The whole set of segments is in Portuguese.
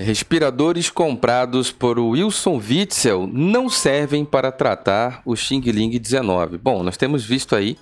Respiradores comprados por Wilson Witzel não servem para tratar o Xing Ling 19. Bom, nós temos visto aí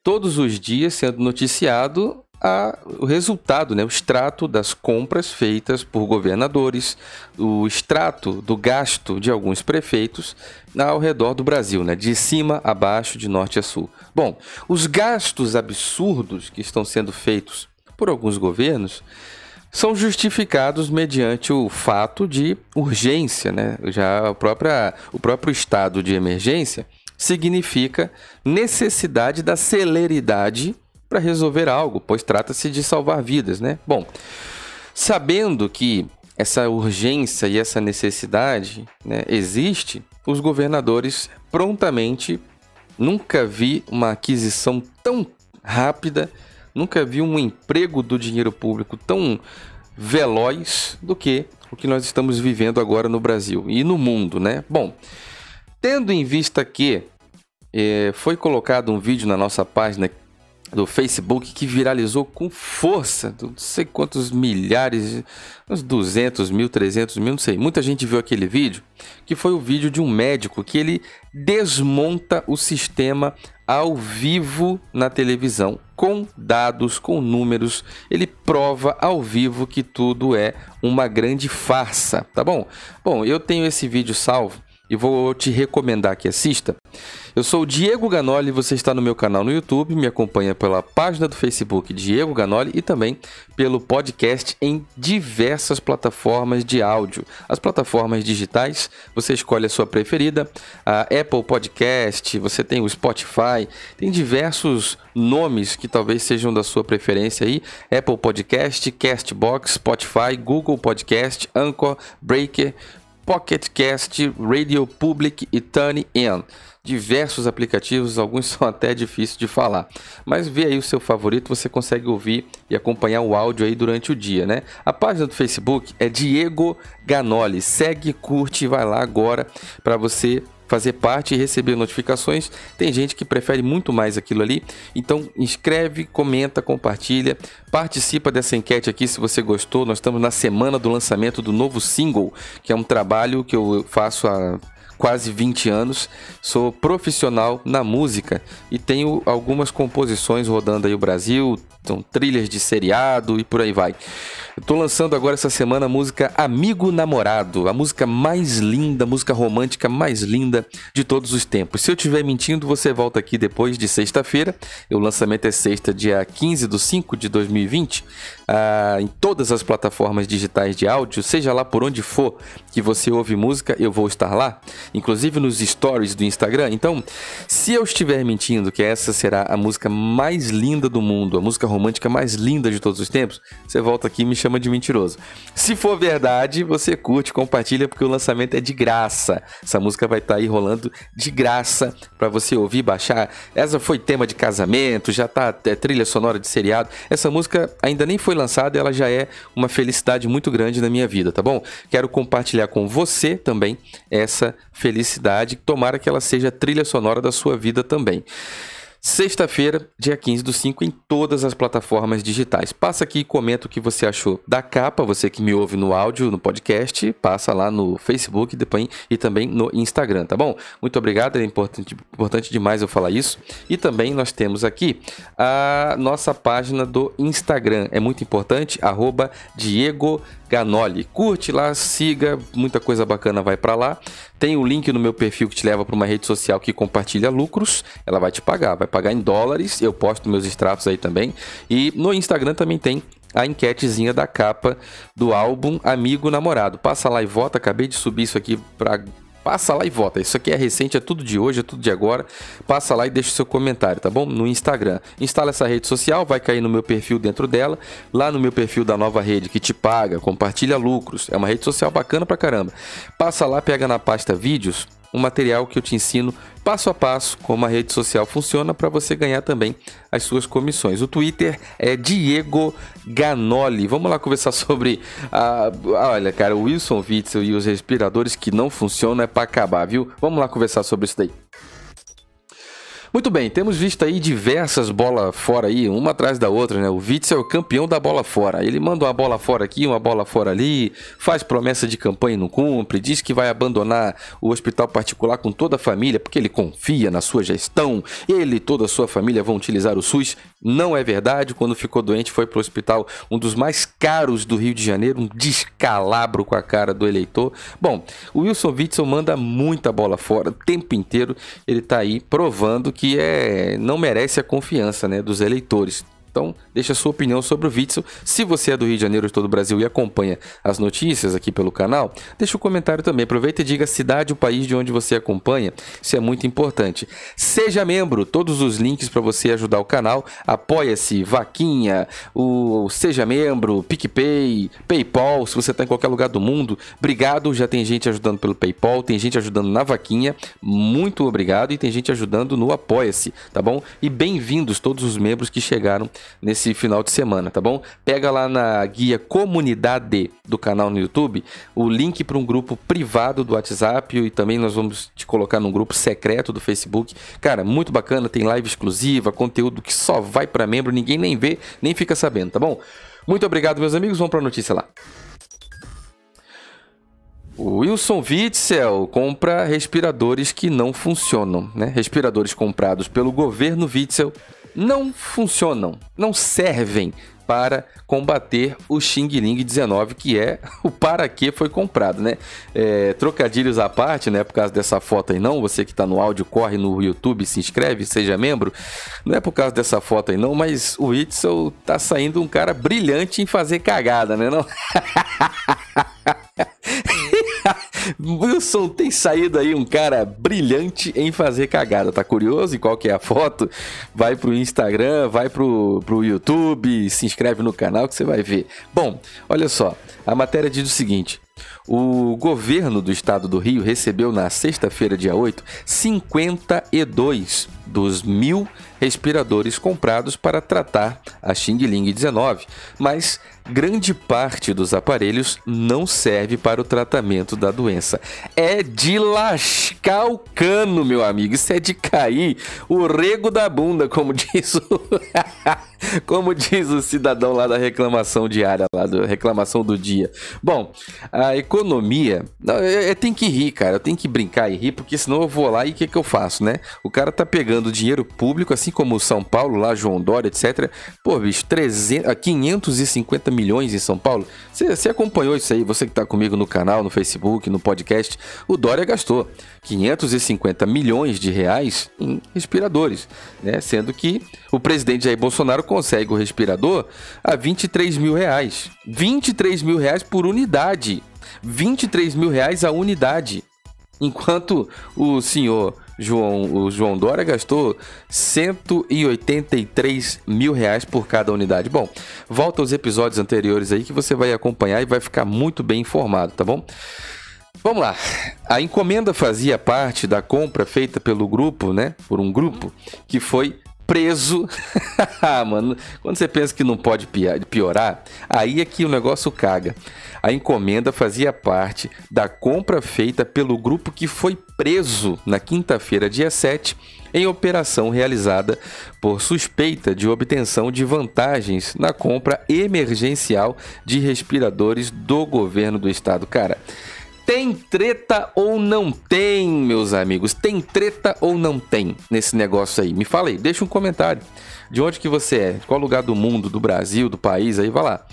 todos os dias sendo noticiado a, o resultado, né, o extrato das compras feitas por governadores, o extrato do gasto de alguns prefeitos ao redor do Brasil, né, de cima a baixo, de norte a sul. Bom, os gastos absurdos que estão sendo feitos por alguns governos são justificados mediante o fato de urgência, né? Já a própria, o próprio estado de emergência significa necessidade da celeridade para resolver algo, pois trata-se de salvar vidas, né? Bom, sabendo que essa urgência e essa necessidade né, existe, os governadores prontamente nunca vi uma aquisição tão rápida Nunca vi um emprego do dinheiro público tão veloz do que o que nós estamos vivendo agora no Brasil e no mundo, né? Bom, tendo em vista que eh, foi colocado um vídeo na nossa página do Facebook que viralizou com força, não sei quantos milhares, uns 200 mil, 300 mil, não sei. Muita gente viu aquele vídeo, que foi o vídeo de um médico que ele desmonta o sistema ao vivo na televisão, com dados, com números. Ele prova ao vivo que tudo é uma grande farsa, tá bom? Bom, eu tenho esse vídeo salvo e vou te recomendar que assista. Eu sou o Diego Ganoli, você está no meu canal no YouTube, me acompanha pela página do Facebook Diego Ganoli e também pelo podcast em diversas plataformas de áudio. As plataformas digitais, você escolhe a sua preferida, a Apple Podcast, você tem o Spotify, tem diversos nomes que talvez sejam da sua preferência aí, Apple Podcast, Castbox, Spotify, Google Podcast, Anchor, Breaker, Pocket Cast, Radio Public e Tune In. Diversos aplicativos, alguns são até difíceis de falar. Mas vê aí o seu favorito, você consegue ouvir e acompanhar o áudio aí durante o dia, né? A página do Facebook é Diego Ganoli. Segue, curte e vai lá agora para você fazer parte e receber notificações. Tem gente que prefere muito mais aquilo ali. Então, inscreve, comenta, compartilha, participa dessa enquete aqui se você gostou. Nós estamos na semana do lançamento do novo single, que é um trabalho que eu faço há quase 20 anos, sou profissional na música e tenho algumas composições rodando aí o Brasil, então, trilhas de seriado e por aí vai. Estou lançando agora essa semana a música Amigo Namorado, a música mais linda, a música romântica mais linda de todos os tempos. Se eu estiver mentindo, você volta aqui depois de sexta-feira. O lançamento é sexta, dia 15 de 5 de 2020, ah, em todas as plataformas digitais de áudio, seja lá por onde for que você ouve música, eu vou estar lá, inclusive nos stories do Instagram. Então, se eu estiver mentindo que essa será a música mais linda do mundo, a música romântica mais linda de todos os tempos, você volta aqui e me chama de mentiroso. Se for verdade, você curte, compartilha, porque o lançamento é de graça. Essa música vai estar tá aí rolando de graça para você ouvir, baixar. Essa foi tema de casamento, já tá é, trilha sonora de seriado. Essa música ainda nem foi lançada, ela já é uma felicidade muito grande na minha vida, tá bom? Quero compartilhar com você também essa felicidade. Tomara que ela seja trilha sonora da sua vida também. Sexta-feira, dia 15 do 5, em todas as plataformas digitais. Passa aqui e comenta o que você achou da capa, você que me ouve no áudio, no podcast, passa lá no Facebook depois, e também no Instagram, tá bom? Muito obrigado, é importante, importante demais eu falar isso. E também nós temos aqui a nossa página do Instagram, é muito importante, arroba Diego Ganoli. Curte lá, siga, muita coisa bacana vai para lá. Tem o link no meu perfil que te leva para uma rede social que compartilha lucros. Ela vai te pagar, vai pagar em dólares. Eu posto meus extratos aí também. E no Instagram também tem a enquetezinha da capa do álbum Amigo Namorado. Passa lá e vota. Acabei de subir isso aqui para Passa lá e vota. Isso aqui é recente, é tudo de hoje, é tudo de agora. Passa lá e deixa o seu comentário, tá bom? No Instagram. Instala essa rede social, vai cair no meu perfil dentro dela. Lá no meu perfil da nova rede que te paga, compartilha lucros. É uma rede social bacana pra caramba. Passa lá, pega na pasta vídeos um material que eu te ensino passo a passo como a rede social funciona para você ganhar também as suas comissões. O Twitter é Diego Ganoli. Vamos lá conversar sobre a, olha, cara, o Wilson Witzel e os respiradores que não funcionam é para acabar, viu? Vamos lá conversar sobre isso daí. Muito bem, temos visto aí diversas bolas fora aí, uma atrás da outra, né? O Witzel é o campeão da bola fora. Ele manda uma bola fora aqui, uma bola fora ali, faz promessa de campanha e não cumpre, diz que vai abandonar o hospital particular com toda a família porque ele confia na sua gestão, ele e toda a sua família vão utilizar o SUS. Não é verdade, quando ficou doente foi para o hospital, um dos mais caros do Rio de Janeiro, um descalabro com a cara do eleitor. Bom, o Wilson Witzel manda muita bola fora o tempo inteiro, ele está aí provando que é, não merece a confiança né, dos eleitores. Então, deixa a sua opinião sobre o Witzel. Se você é do Rio de Janeiro, de todo o Brasil e acompanha as notícias aqui pelo canal, deixa o um comentário também. Aproveita e diga a cidade, o país de onde você acompanha. Isso é muito importante. Seja membro, todos os links para você ajudar o canal. Apoia-se, Vaquinha, o Seja Membro, PicPay, PayPal, se você está em qualquer lugar do mundo. Obrigado, já tem gente ajudando pelo PayPal, tem gente ajudando na Vaquinha. Muito obrigado e tem gente ajudando no Apoia-se, tá bom? E bem-vindos todos os membros que chegaram nesse final de semana, tá bom? Pega lá na guia comunidade do canal no YouTube o link para um grupo privado do WhatsApp e também nós vamos te colocar num grupo secreto do Facebook. Cara, muito bacana, tem live exclusiva, conteúdo que só vai para membro, ninguém nem vê, nem fica sabendo, tá bom? Muito obrigado, meus amigos, vamos para a notícia lá. Wilson Witzel compra respiradores que não funcionam, né? Respiradores comprados pelo governo Witzel não funcionam, não servem para combater o Xing Ling 19, que é o para que foi comprado, né? É, trocadilhos à parte, né? Por causa dessa foto aí não, você que está no áudio, corre no YouTube, se inscreve, seja membro. Não é por causa dessa foto aí não, mas o Itzel tá saindo um cara brilhante em fazer cagada, né? Não? Wilson tem saído aí um cara brilhante em fazer cagada. Tá curioso em qual que é a foto? Vai pro Instagram, vai pro, pro YouTube, se inscreve no canal que você vai ver. Bom, olha só, a matéria diz o seguinte: o governo do estado do Rio recebeu na sexta-feira, dia 8, 52 dos mil respiradores comprados para tratar a Xing Ling 19, mas grande parte dos aparelhos não serve para o tratamento da doença. É de lascar o cano, meu amigo. Isso é de cair o rego da bunda, como diz o, como diz o cidadão lá da reclamação diária, lá da reclamação do dia. Bom, a economia. Tenho que rir, cara. Eu tenho que brincar e rir, porque senão eu vou lá e o que, que eu faço, né? O cara tá pegando dinheiro público, assim como o São Paulo, lá, João Dória, etc. Pô, bicho, 300, 550 milhões em São Paulo. Você acompanhou isso aí, você que está comigo no canal, no Facebook, no podcast. O Dória gastou 550 milhões de reais em respiradores, né? Sendo que o presidente Jair Bolsonaro consegue o respirador a 23 mil reais. 23 mil reais por unidade. 23 mil reais a unidade. Enquanto o senhor João, o João Dória gastou 183 mil reais por cada unidade. Bom, volta aos episódios anteriores aí que você vai acompanhar e vai ficar muito bem informado, tá bom? Vamos lá. A encomenda fazia parte da compra feita pelo grupo, né? Por um grupo que foi preso. Mano, quando você pensa que não pode piorar, aí é que o negócio caga. A encomenda fazia parte da compra feita pelo grupo que foi preso na quinta-feira, dia 7, em operação realizada por suspeita de obtenção de vantagens na compra emergencial de respiradores do governo do estado. Cara, tem treta ou não tem, meus amigos? Tem treta ou não tem nesse negócio aí? Me fala aí, deixa um comentário. De onde que você é? Qual lugar do mundo, do Brasil, do país? Aí vai lá.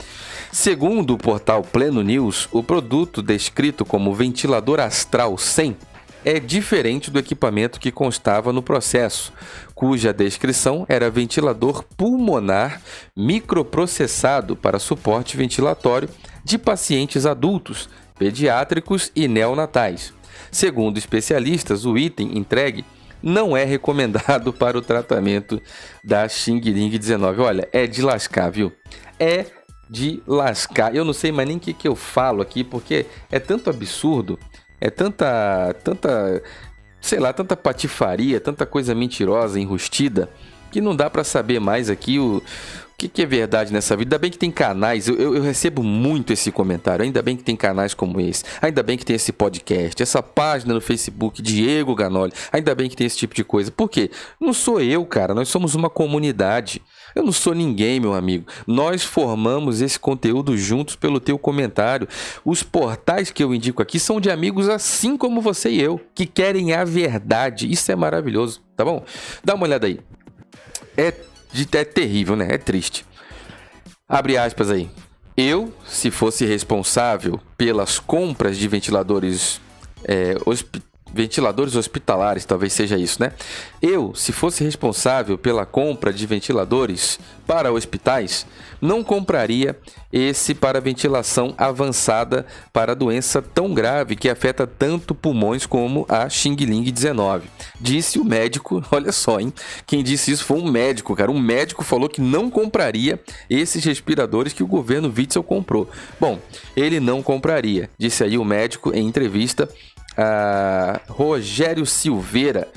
Segundo o portal Pleno News, o produto descrito como ventilador astral 100 é diferente do equipamento que constava no processo, cuja descrição era ventilador pulmonar microprocessado para suporte ventilatório de pacientes adultos pediátricos e neonatais. Segundo especialistas, o item entregue não é recomendado para o tratamento da Xing Ling 19. Olha, é de lascar, viu? É de lascar. Eu não sei mais nem o que, que eu falo aqui, porque é tanto absurdo, é tanta, tanta, sei lá, tanta patifaria, tanta coisa mentirosa, enrustida, que não dá para saber mais aqui o, que, que é verdade nessa vida? Ainda bem que tem canais, eu, eu, eu, recebo muito esse comentário. Ainda bem que tem canais como esse. Ainda bem que tem esse podcast, essa página no Facebook, Diego Ganoli. Ainda bem que tem esse tipo de coisa. Por quê? Não sou eu, cara. Nós somos uma comunidade. Eu não sou ninguém, meu amigo. Nós formamos esse conteúdo juntos pelo teu comentário. Os portais que eu indico aqui são de amigos assim como você e eu, que querem a verdade. Isso é maravilhoso, tá bom? Dá uma olhada aí. É é terrível, né? É triste. Abre aspas aí. Eu, se fosse responsável pelas compras de ventiladores é, ventiladores hospitalares, talvez seja isso, né? Eu, se fosse responsável pela compra de ventiladores para hospitais, não compraria esse para ventilação avançada para doença tão grave que afeta tanto pulmões como a Xing Ling 19. Disse o médico, olha só, hein? Quem disse isso foi um médico, cara. Um médico falou que não compraria esses respiradores que o governo Witzel comprou. Bom, ele não compraria, disse aí o médico em entrevista a Rogério Silveira,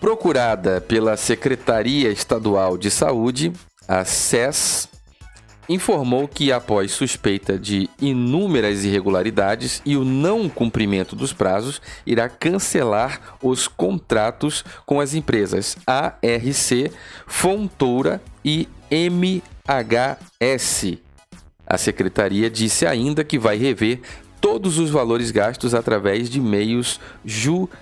procurada pela Secretaria Estadual de Saúde, a SES, informou que, após suspeita de inúmeras irregularidades e o não cumprimento dos prazos, irá cancelar os contratos com as empresas ARC, Fontoura e MHS. A secretaria disse ainda que vai rever todos os valores gastos através de meios judiciais.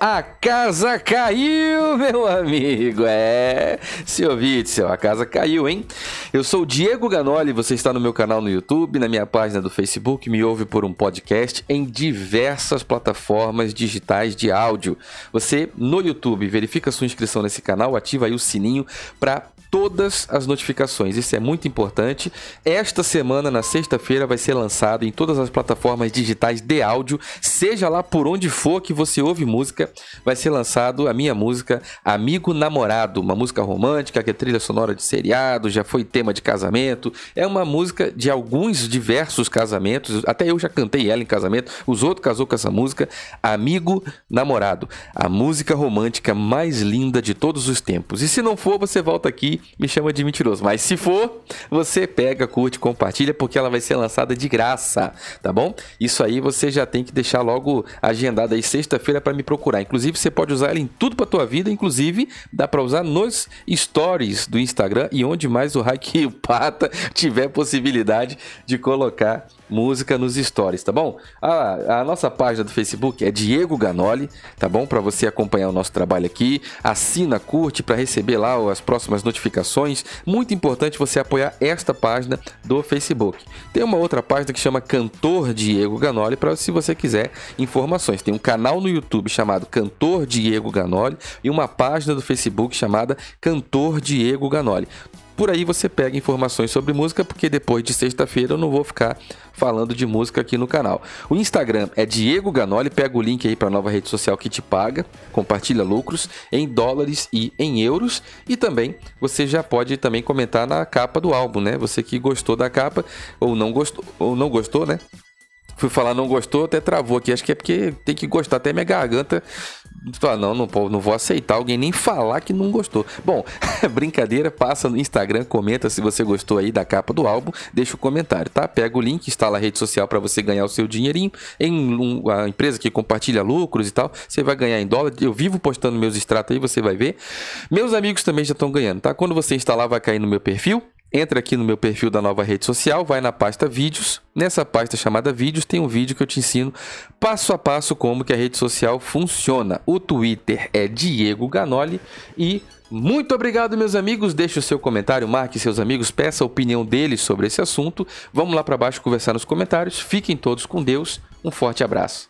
A casa caiu, meu amigo. É, seu Witzel, a casa caiu, hein? Eu sou o Diego Ganoli, você está no meu canal no YouTube, na minha página do Facebook, me ouve por um podcast em diversas plataformas digitais de áudio. Você no YouTube verifica sua inscrição nesse canal, ativa aí o sininho para todas as notificações. Isso é muito importante. Esta semana, na sexta-feira, vai ser lançado em todas as plataformas digitais de áudio, seja lá por onde for que você ouve música, vai ser lançado a minha música Amigo Namorado, uma música romântica que é trilha sonora de seriado, já foi tema de casamento. É uma música de alguns diversos casamentos, até eu já cantei ela em casamento, os outros casou com essa música, Amigo Namorado, a música romântica mais linda de todos os tempos. E se não for, você volta aqui me chama de mentiroso. Mas se for, você pega, curte, compartilha, porque ela vai ser lançada de graça, tá bom? Isso aí você já tem que deixar logo agendado aí sexta-feira para me procurar. Inclusive, você pode usar ela em tudo para tua vida, inclusive dá para usar nos stories do Instagram e onde mais o Raik e o Pata tiver possibilidade de colocar música nos stories, tá bom? A, a nossa página do Facebook é Diego Ganoli, tá bom? Para você acompanhar o nosso trabalho aqui, assina, curte para receber lá as próximas notificações. Muito importante você apoiar esta página do Facebook. Tem uma outra página que chama Cantor Diego Ganoli para se você quiser informações. Tem um canal no YouTube chamado Cantor Diego Ganoli e uma página do Facebook chamada Cantor Diego Ganoli. Por aí você pega informações sobre música, porque depois de sexta-feira eu não vou ficar falando de música aqui no canal. O Instagram é Diego Ganoli, pega o link aí para a nova rede social que te paga, compartilha lucros em dólares e em euros e também você já pode também comentar na capa do álbum, né? Você que gostou da capa ou não gostou, ou não gostou, né? Fui falar não gostou, até travou aqui. Acho que é porque tem que gostar. Até minha garganta. Não, não, não vou aceitar alguém nem falar que não gostou. Bom, brincadeira, passa no Instagram, comenta se você gostou aí da capa do álbum, deixa o um comentário, tá? Pega o link, instala a rede social para você ganhar o seu dinheirinho. Em um, a empresa que compartilha lucros e tal, você vai ganhar em dólar. Eu vivo postando meus extratos aí, você vai ver. Meus amigos também já estão ganhando, tá? Quando você instalar, vai cair no meu perfil. Entra aqui no meu perfil da nova rede social, vai na pasta vídeos. Nessa pasta chamada vídeos tem um vídeo que eu te ensino passo a passo como que a rede social funciona. O Twitter é Diego Ganoli e muito obrigado, meus amigos. Deixe o seu comentário, marque seus amigos, peça a opinião deles sobre esse assunto. Vamos lá para baixo conversar nos comentários. Fiquem todos com Deus. Um forte abraço.